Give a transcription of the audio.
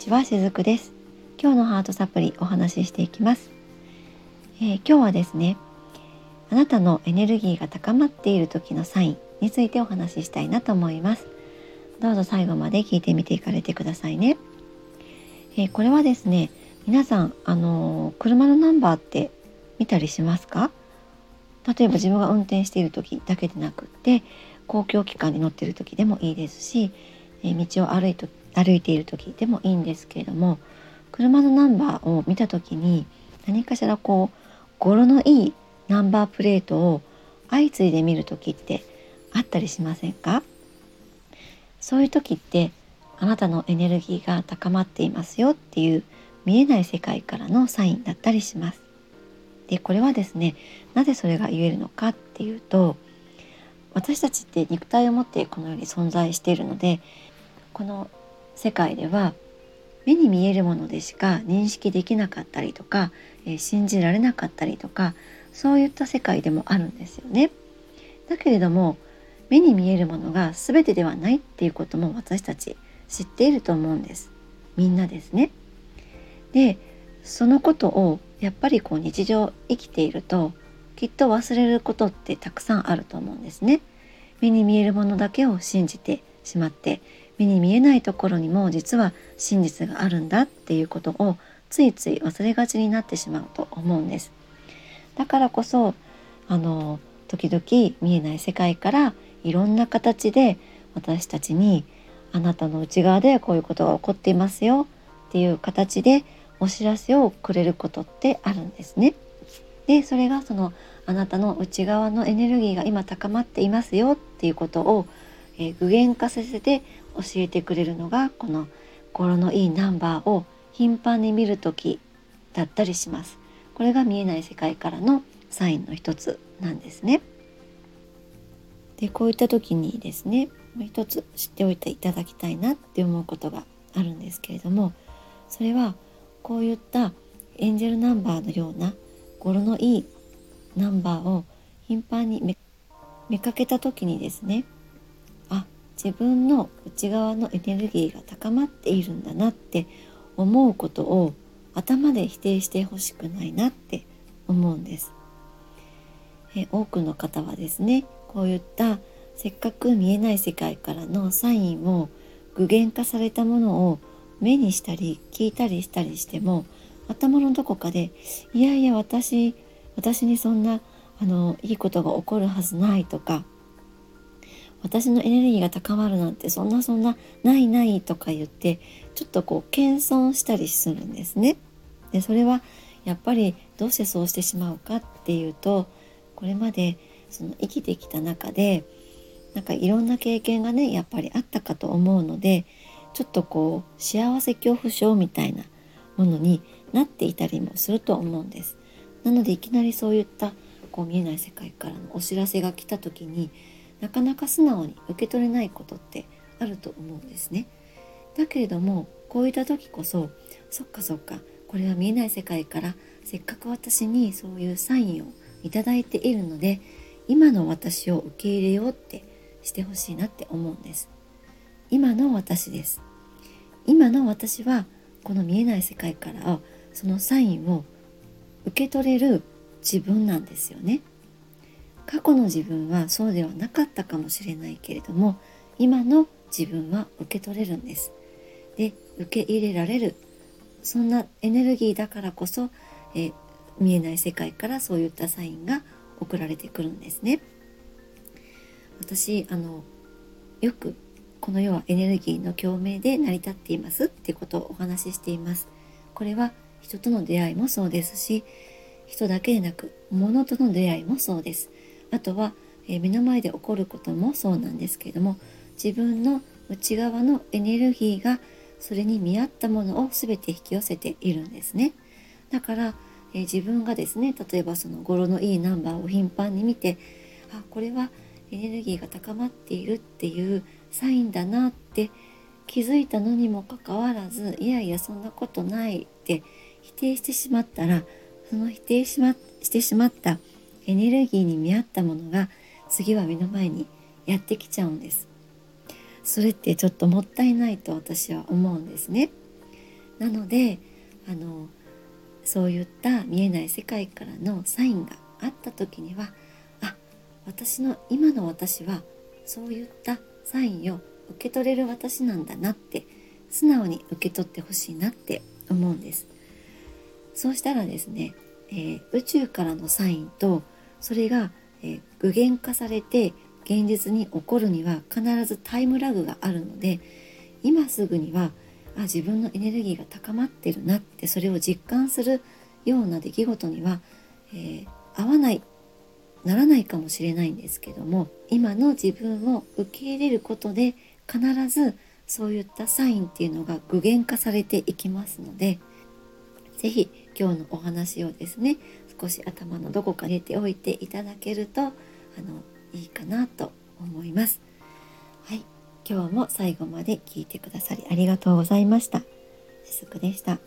ちはしずくです。今日のハートサプリお話ししていきます、えー、今日はですねあなたのエネルギーが高まっている時のサインについてお話ししたいなと思います。どうぞ最後まで聞いてみていかれてくださいね、えー、これはですね皆さんあのー、車のナンバーって見たりしますか？例えば自分が運転している時だけでなくって公共機関に乗っている時でもいいですし、えー、道を歩い歩いている時でもいいんですけれども車のナンバーを見た時に何かしらこう語呂のいいナンバープレートを相次いで見る時ってあったりしませんか？そういう時ってあなたのエネルギーが高まっていますよっていう見えない世界からのサインだったりします。でこれはですねなぜそれが言えるのかっていうと私たちって肉体を持ってこのように存在しているのでこの世界では目に見えるものでしか認識できなかったりとか、えー、信じられなかったりとかそういった世界でもあるんですよね。だけれども目に見えるものが全てではないっていうことも私たち知っていると思うんです。みんなですね。でそのことをやっぱりこう日常生きているときっと忘れることってたくさんあると思うんですね。目に見えるものだけを信じてしまって目に見えないところにも実は真実があるんだっていうことをついつい忘れがちになってしまうと思うんですだからこそあの時々見えない世界からいろんな形で私たちにあなたの内側でこういうことが起こっていますよっていう形でお知らせをくれることってあるんですね。でそれがそのあなたの内側のエネルギーが今高まっていますよっていうことを、えー、具現化させて教えてくれるのがこの語のいいナンバーを頻繁に見る時だったりします。これが見えない世界からのサインの一つなんですね。でこういった時にですねもう一つ知っておいていただきたいなって思うことがあるんですけれどもそれはこういったエンジェルナンバーのような語呂のいいナンバーを頻繁に見かけた時にですね自分の内側のエネルギーが高まっているんだなって思うことを頭で否定してほしくないなって思うんです。え多くの方はですねこういったせっかく見えない世界からのサインを具現化されたものを目にしたり聞いたりしたりしても頭のどこかで「いやいや私私にそんなあのいいことが起こるはずない」とか私のエネルギーが高まるなんてそんなそんなないないとか言ってちょっとこう謙遜したりするんですね。でそれはやっぱりどうしてそうしてしまうかっていうとこれまでその生きてきた中でなんかいろんな経験がねやっぱりあったかと思うのでちょっとこう幸せ恐怖症みたいなものになっていたりもすると思うんです。なのでいきなりそういったこう見えない世界からのお知らせが来た時になかなか素直に受け取れないことってあると思うんですね。だけれどもこういった時こそそっかそっかこれは見えない世界からせっかく私にそういうサインをいただいているので今の私を受け入れようってしてほしいなって思うんです。今の私です。今の私はこの見えない世界からそのサインを受け取れる自分なんですよね。過去の自分はそうではなかったかもしれないけれども今の自分は受け取れるんです。で受け入れられるそんなエネルギーだからこそ、え見えない世界からそういったサインが送られてくるんですね。私あのよくこの世はエネルギーの共鳴で成り立っていますってことをお話ししています。これは人との出会いもそうですし人だけでなく物との出会いもそうです。あとは、え、目の前で起こることもそうなんですけれども自分の内側のエネルギーがそれに見合ったものを全て引き寄せているんですね。だから、え、自分がですね例えばその語呂のいいナンバーを頻繁に見てあこれはエネルギーが高まっているっていうサインだなって気づいたのにもかかわらずいやいやそんなことないって否定してしまったらその否定し,、ま、してしまったエネルギーに見合ったものが次は目の前にやってきちゃうんです。それってちょっともったいないと私は思うんですね。なのであのそういった見えない世界からのサインがあった時にはあ私の今の私はそういったサインを受け取れる私なんだなって素直に受け取ってほしいなって思うんです。そうしたらですね、えー、宇宙からのサインとそれが、え、具現化されて現実に起こるには必ずタイムラグがあるので今すぐにはあ自分のエネルギーが高まってるなってそれを実感するような出来事には、えー、合わないならないかもしれないんですけども今の自分を受け入れることで必ずそういったサインっていうのが具現化されていきますので是非今日のお話をですね少し頭のどこか入れておいていただけるとあのいいかなと思います。はい今日も最後まで聞いてくださりありがとうございました。しずくでした。